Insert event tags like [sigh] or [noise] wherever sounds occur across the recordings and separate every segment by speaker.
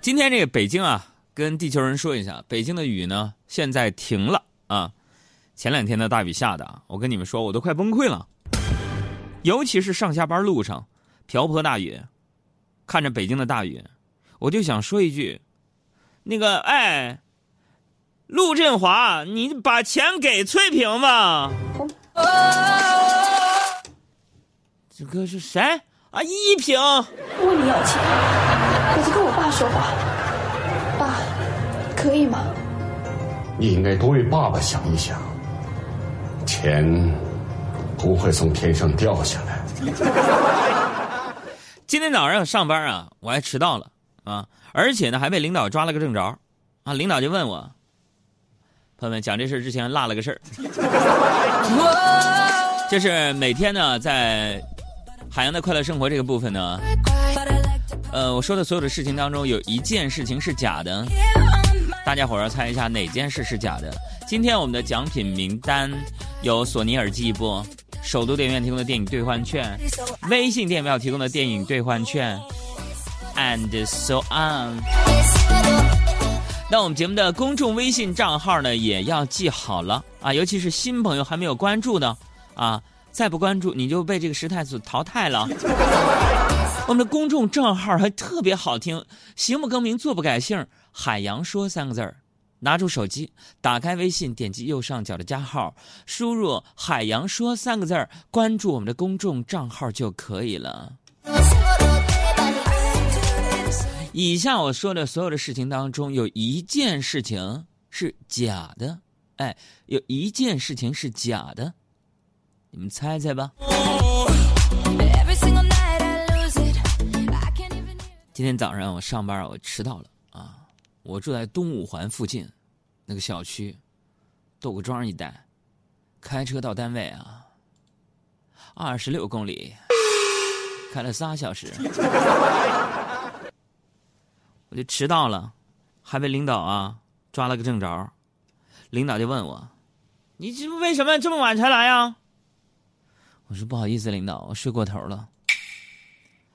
Speaker 1: 今天这个北京啊，跟地球人说一下，北京的雨呢现在停了啊。前两天的大雨下的，我跟你们说，我都快崩溃了。尤其是上下班路上，瓢泼大雨，看着北京的大雨，我就想说一句：那个，哎，陆振华，你把钱给翠萍吧。这个是谁啊？依萍。
Speaker 2: 问你要钱，说话。爸，可以吗？
Speaker 3: 你应该多为爸爸想一想。钱不会从天上掉下来。[laughs]
Speaker 1: 今天早上上班啊，我还迟到了啊，而且呢还被领导抓了个正着啊。领导就问我，朋友们讲这事之前落了个事儿，[laughs] 就是每天呢在海洋的快乐生活这个部分呢，呃，我说的所有的事情当中有一件事情是假的，大家伙儿要猜一下哪件事是假的。今天我们的奖品名单有索尼耳机一部，首都电影院提供的电影兑换券，微信电影票提供的电影兑换券，and so on。那我们节目的公众微信账号呢，也要记好了啊，尤其是新朋友还没有关注的啊，再不关注你就被这个时态所淘汰了。我们的公众账号还特别好听，行不更名，坐不改姓，海洋说三个字儿。拿出手机，打开微信，点击右上角的加号，输入“海洋说”三个字儿，关注我们的公众账号就可以了。以下我说的所有的事情当中，有一件事情是假的，哎，有一件事情是假的，你们猜猜吧。今天早上我上班我迟到了啊。我住在东五环附近，那个小区，窦各庄一带，开车到单位啊，二十六公里，开了仨小时，[laughs] 我就迟到了，还被领导啊抓了个正着，领导就问我：“你这为什么这么晚才来呀？”我说：“不好意思，领导，我睡过头了。”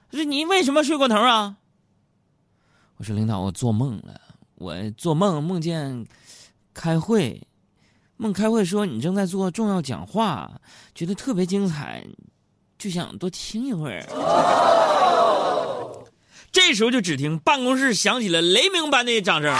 Speaker 1: 他说：“你为什么睡过头啊？”我说：“领导，我做梦了。”我做梦梦见开会，梦开会说你正在做重要讲话，觉得特别精彩，就想多听一会儿。这时候就只听办公室响起了雷鸣般的掌声。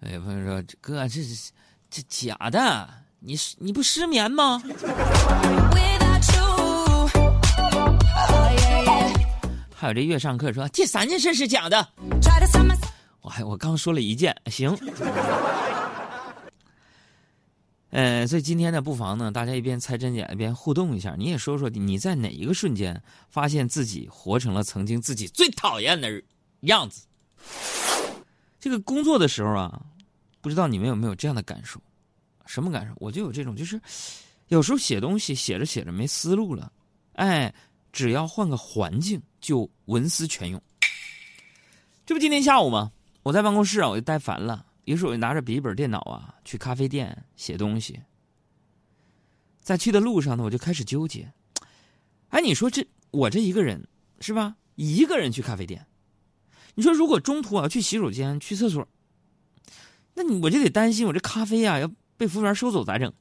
Speaker 1: 哎，朋友说哥，这是这假的，你你不失眠吗？还有这月上课说第三件事是假的，我还我刚说了一件，行。[laughs] 呃，所以今天呢，不妨呢，大家一边猜真假，一边互动一下。你也说说你在哪一个瞬间发现自己活成了曾经自己最讨厌的样子？这个工作的时候啊，不知道你们有没有这样的感受？什么感受？我就有这种，就是有时候写东西写着写着没思路了，哎。只要换个环境，就文思泉涌。这不今天下午吗？我在办公室啊，我就待烦了，于是我就拿着笔记本电脑啊，去咖啡店写东西。在去的路上呢，我就开始纠结。哎，你说这我这一个人是吧？一个人去咖啡店，你说如果中途我要去洗手间、去厕所，那你我就得担心我这咖啡啊要被服务员收走咋整？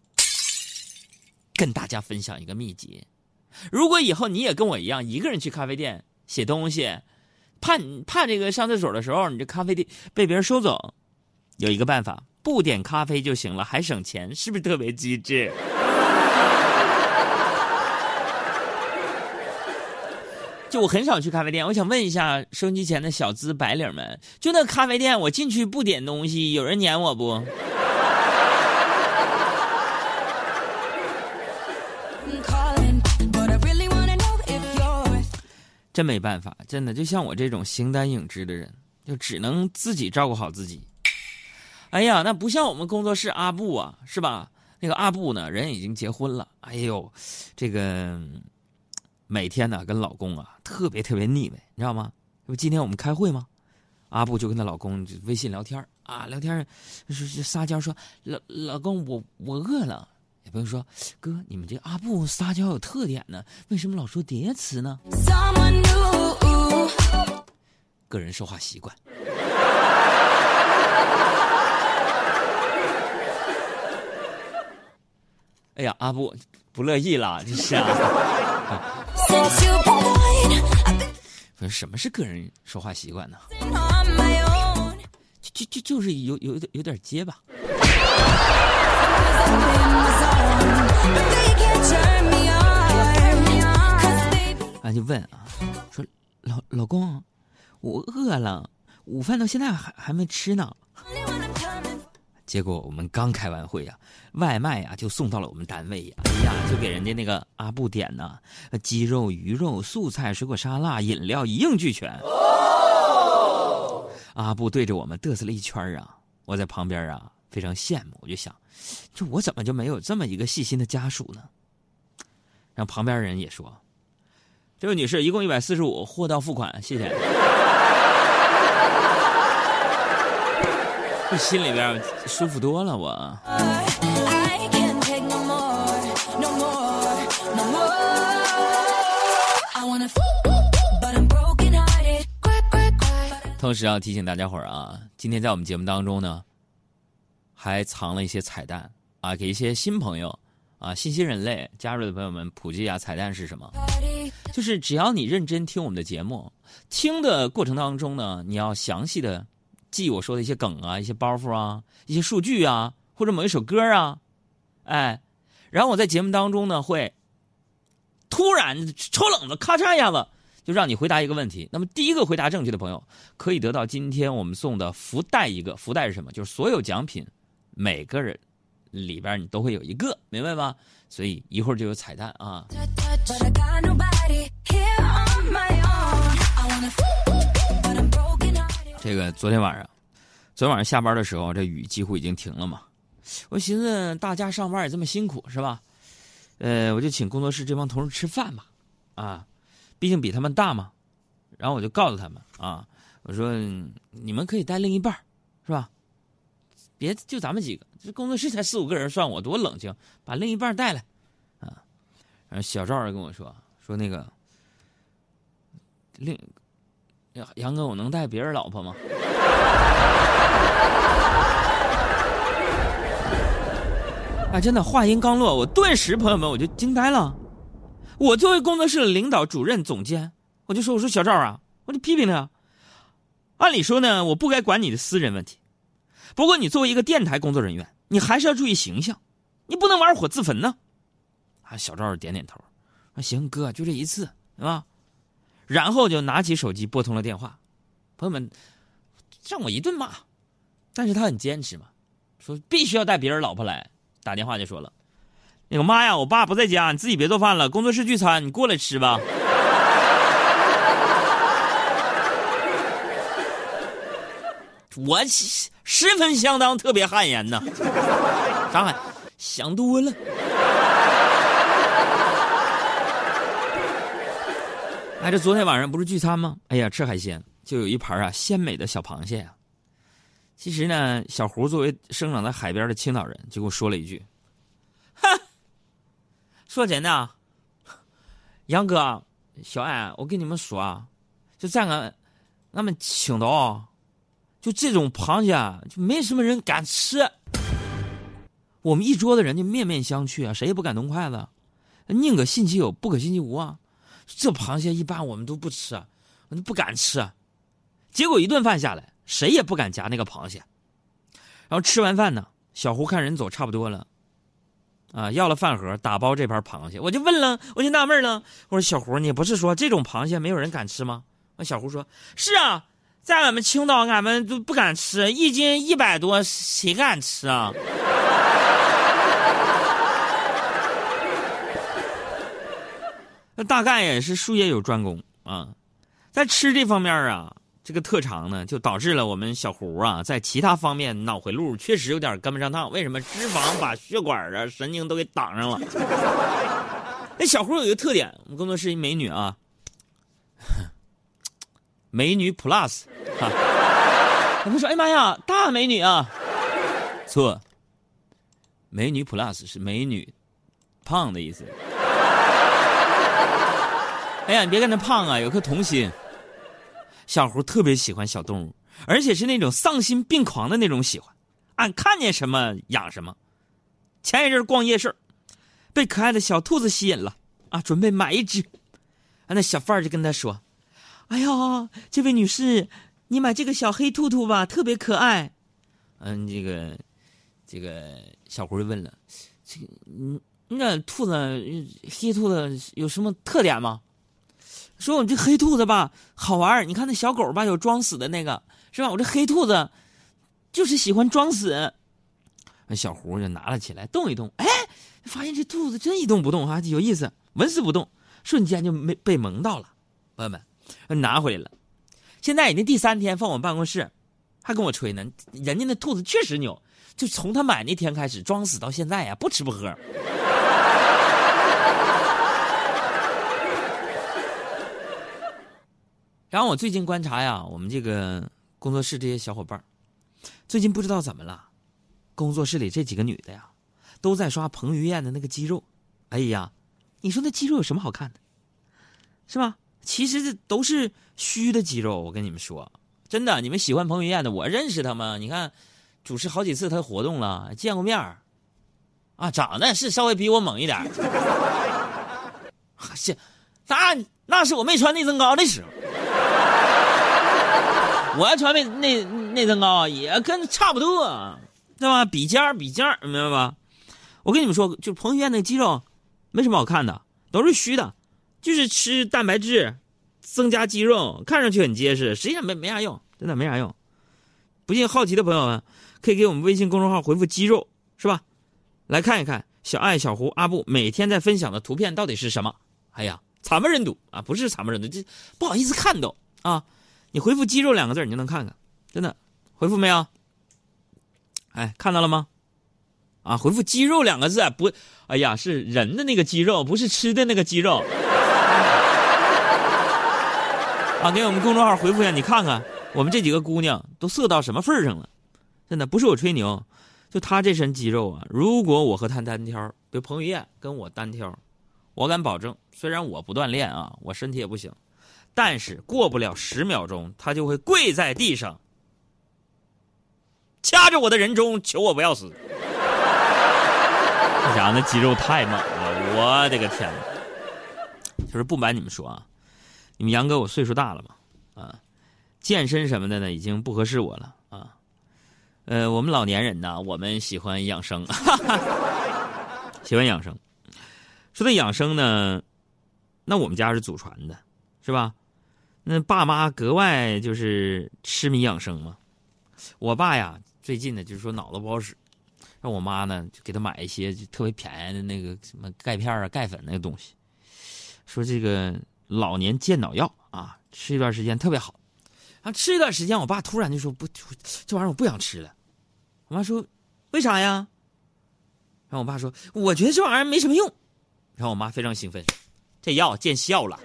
Speaker 1: 跟大家分享一个秘籍。如果以后你也跟我一样一个人去咖啡店写东西，怕怕这个上厕所的时候你这咖啡店被别人收走，有一个办法，不点咖啡就行了，还省钱，是不是特别机智？[laughs] 就我很少去咖啡店，我想问一下收音机前的小资白领们，就那咖啡店我进去不点东西，有人撵我不？真没办法，真的就像我这种形单影只的人，就只能自己照顾好自己。哎呀，那不像我们工作室阿布啊，是吧？那个阿布呢，人已经结婚了。哎呦，这个每天呢跟老公啊特别特别腻歪，你知道吗？不今天我们开会吗？阿布就跟她老公就微信聊天啊，聊天是是撒娇说：“老老公，我我饿了，也不用说：“哥，你们这阿布撒娇有特点呢，为什么老说叠词呢？”个人说话习惯。哎呀阿布不乐意了这是啊。什么是个人说话习惯呢？就就就是有有有点结巴。啊就问啊说老老公，我饿了，午饭到现在还还没吃呢。结果我们刚开完会呀、外卖呀、就送到了我们单位呀。哎呀，就给人家那个阿布点呐，鸡肉、鱼肉、素菜、水果沙拉、饮料一应俱全。阿布对着我们嘚瑟了一圈啊，我在旁边啊非常羡慕，我就想，就我怎么就没有这么一个细心的家属呢？然后旁边人也说，这位女士一共一百四十五，货到付款，谢谢。这 [laughs] 心里边舒服多了，我。同时要提醒大家伙儿啊，今天在我们节目当中呢，还藏了一些彩蛋啊，给一些新朋友啊、新新人类加入的朋友们普及一下彩蛋是什么。就是只要你认真听我们的节目，听的过程当中呢，你要详细的记我说的一些梗啊、一些包袱啊、一些数据啊，或者某一首歌啊，哎，然后我在节目当中呢会突然抽冷子，咔嚓一下子就让你回答一个问题。那么第一个回答正确的朋友可以得到今天我们送的福袋一个，福袋是什么？就是所有奖品每个人里边你都会有一个，明白吗？所以一会儿就有彩蛋啊。这个昨天晚上，昨天晚上下班的时候，这雨几乎已经停了嘛。我寻思大家上班也这么辛苦是吧？呃，我就请工作室这帮同事吃饭嘛，啊，毕竟比他们大嘛。然后我就告诉他们啊，我说你们可以带另一半是吧？别就咱们几个，这工作室才四五个人，算我多冷清，把另一半带来啊。然后小赵儿跟我说说那个另杨哥，我能带别人老婆吗？哎，[laughs] 真的，话音刚落，我顿时，朋友们，我就惊呆了。我作为工作室的领导、主任、总监，我就说：“我说小赵啊，我就批评他。按理说呢，我不该管你的私人问题，不过你作为一个电台工作人员，你还是要注意形象，你不能玩火自焚呢。”啊，小赵点点头，说：“行，哥，就这一次，是吧？”然后就拿起手机拨通了电话。朋友们，让我一顿骂，但是他很坚持嘛，说必须要带别人老婆来。打电话就说了：“那个妈呀，我爸不在家，你自己别做饭了，工作室聚餐，你过来吃吧。”我十十分相当特别汗颜呐，[laughs] 啥汗？想多了。[laughs] 哎，这昨天晚上不是聚餐吗？哎呀，吃海鲜就有一盘啊鲜美的小螃蟹呀、其实呢，小胡作为生长在海边的青岛人，就跟我说了一句：“哼，说真的啊，[laughs] 杨哥、小安，我跟你们说啊，就在俺俺们青岛啊，就这种螃蟹啊，就没什么人敢吃。我们一桌子人就面面相觑啊，谁也不敢动筷子，宁可信其有，不可信其无啊。这螃蟹一般我们都不吃，我们不敢吃啊。结果一顿饭下来，谁也不敢夹那个螃蟹。然后吃完饭呢，小胡看人走差不多了，啊，要了饭盒，打包这盘螃蟹。我就问了，我就纳闷了，我说小胡，你不是说这种螃蟹没有人敢吃吗？那小胡说：“是啊，在俺们青岛，俺们都不敢吃，一斤一百多，谁敢吃啊？”那大概也是术业有专攻啊，在吃这方面啊，这个特长呢，就导致了我们小胡啊，在其他方面脑回路确实有点跟不上趟。为什么？脂肪把血管啊、神经都给挡上了。[laughs] 那小胡有一个特点，我们工作室一美女啊，美女 Plus 啊，他们说：“哎妈呀，大美女啊！”错，美女 Plus 是美女胖的意思。哎呀，你别跟他胖啊，有颗童心。小胡特别喜欢小动物，而且是那种丧心病狂的那种喜欢，俺看见什么养什么。前一阵逛夜市，被可爱的小兔子吸引了啊，准备买一只。啊，那小贩就跟他说：“哎呀，这位女士，你买这个小黑兔兔吧，特别可爱。”嗯，这个，这个小胡就问了：“这个，嗯，那兔子黑兔子有什么特点吗？”说：“我这黑兔子吧，好玩儿你看那小狗吧，有装死的那个，是吧？我这黑兔子就是喜欢装死。”那小胡就拿了起来，动一动，哎，发现这兔子真一动不动啊，有意思，纹丝不动，瞬间就没被萌到了。朋友们，拿回来了，现在已经第三天放我办公室，还跟我吹呢。人家那兔子确实牛，就从他买那天开始装死到现在呀，不吃不喝。[laughs] 然后我最近观察呀，我们这个工作室这些小伙伴最近不知道怎么了，工作室里这几个女的呀，都在刷彭于晏的那个肌肉。哎呀，你说那肌肉有什么好看的，是吧？其实这都是虚的肌肉。我跟你们说，真的，你们喜欢彭于晏的，我认识他吗？你看，主持好几次他活动了，见过面儿啊，长得是稍微比我猛一点儿。[laughs] 是，那那是我没穿内增高的时候。我要穿内内内增高，也跟差不多，对吧？比肩儿比肩儿，明白吧？我跟你们说，就彭于晏那肌肉，没什么好看的，都是虚的，就是吃蛋白质，增加肌肉，看上去很结实，实际上没没啥用，真的没啥用。不信好奇的朋友们，可以给我们微信公众号回复“肌肉”，是吧？来看一看小爱、小胡、阿布每天在分享的图片到底是什么？哎呀，惨不忍睹啊！不是惨不忍睹，这不好意思看都啊。你回复“肌肉”两个字，你就能看看，真的，回复没有？哎，看到了吗？啊，回复“肌肉”两个字，不，哎呀，是人的那个肌肉，不是吃的那个肌肉。啊，给我们公众号回复一下，你看看我们这几个姑娘都色到什么份上了？真的不是我吹牛，就她这身肌肉啊，如果我和她单挑，比如彭于晏跟我单挑，我敢保证，虽然我不锻炼啊，我身体也不行。但是过不了十秒钟，她就会跪在地上，掐着我的人中，求我不要死。那家伙那肌肉太猛了，我的个天哪！就是不瞒你们说啊，你们杨哥我岁数大了嘛，啊，健身什么的呢，已经不合适我了啊。呃，我们老年人呢，我们喜欢养生，哈 [laughs] 哈喜欢养生。说到养生呢，那我们家是祖传的，是吧？那爸妈格外就是痴迷养生嘛。我爸呀，最近呢就是说脑子不好使，让我妈呢就给他买一些就特别便宜的那个什么钙片啊、钙粉那个东西，说这个老年健脑药啊，吃一段时间特别好。然后吃一段时间，我爸突然就说不，这玩意儿我不想吃了。我妈说为啥呀？然后我爸说我觉得这玩意儿没什么用。然后我妈非常兴奋，这药见效了。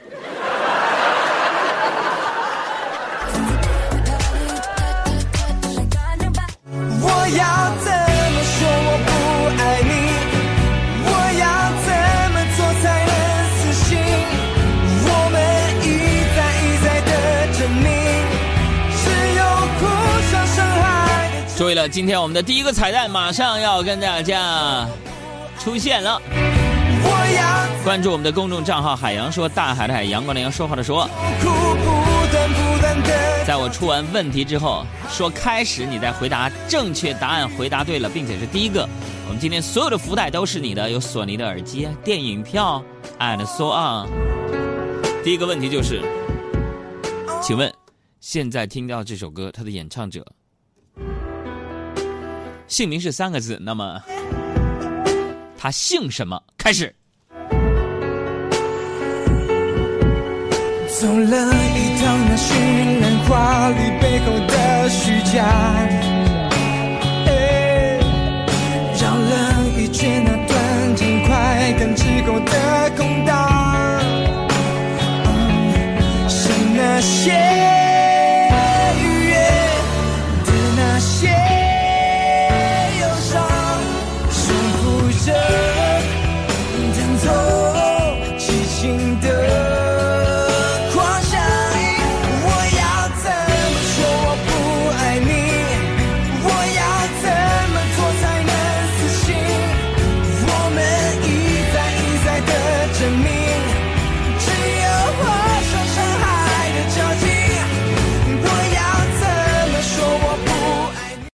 Speaker 4: 我要
Speaker 1: 今天我们的第一个彩蛋马上要跟大家出现了。关注我们的公众账号“海洋说大海的海阳光的阳说话的说”。在我出完问题之后，说开始，你再回答正确答案，回答对了，并且是第一个，我们今天所有的福袋都是你的，有索尼的耳机、电影票，and so on。第一个问题就是，请问，现在听到这首歌，它的演唱者姓名是三个字那么他姓什么？开始。
Speaker 4: 走了一趟那绚烂华丽背后的虚假。诶绕了一圈那短暂快感之后的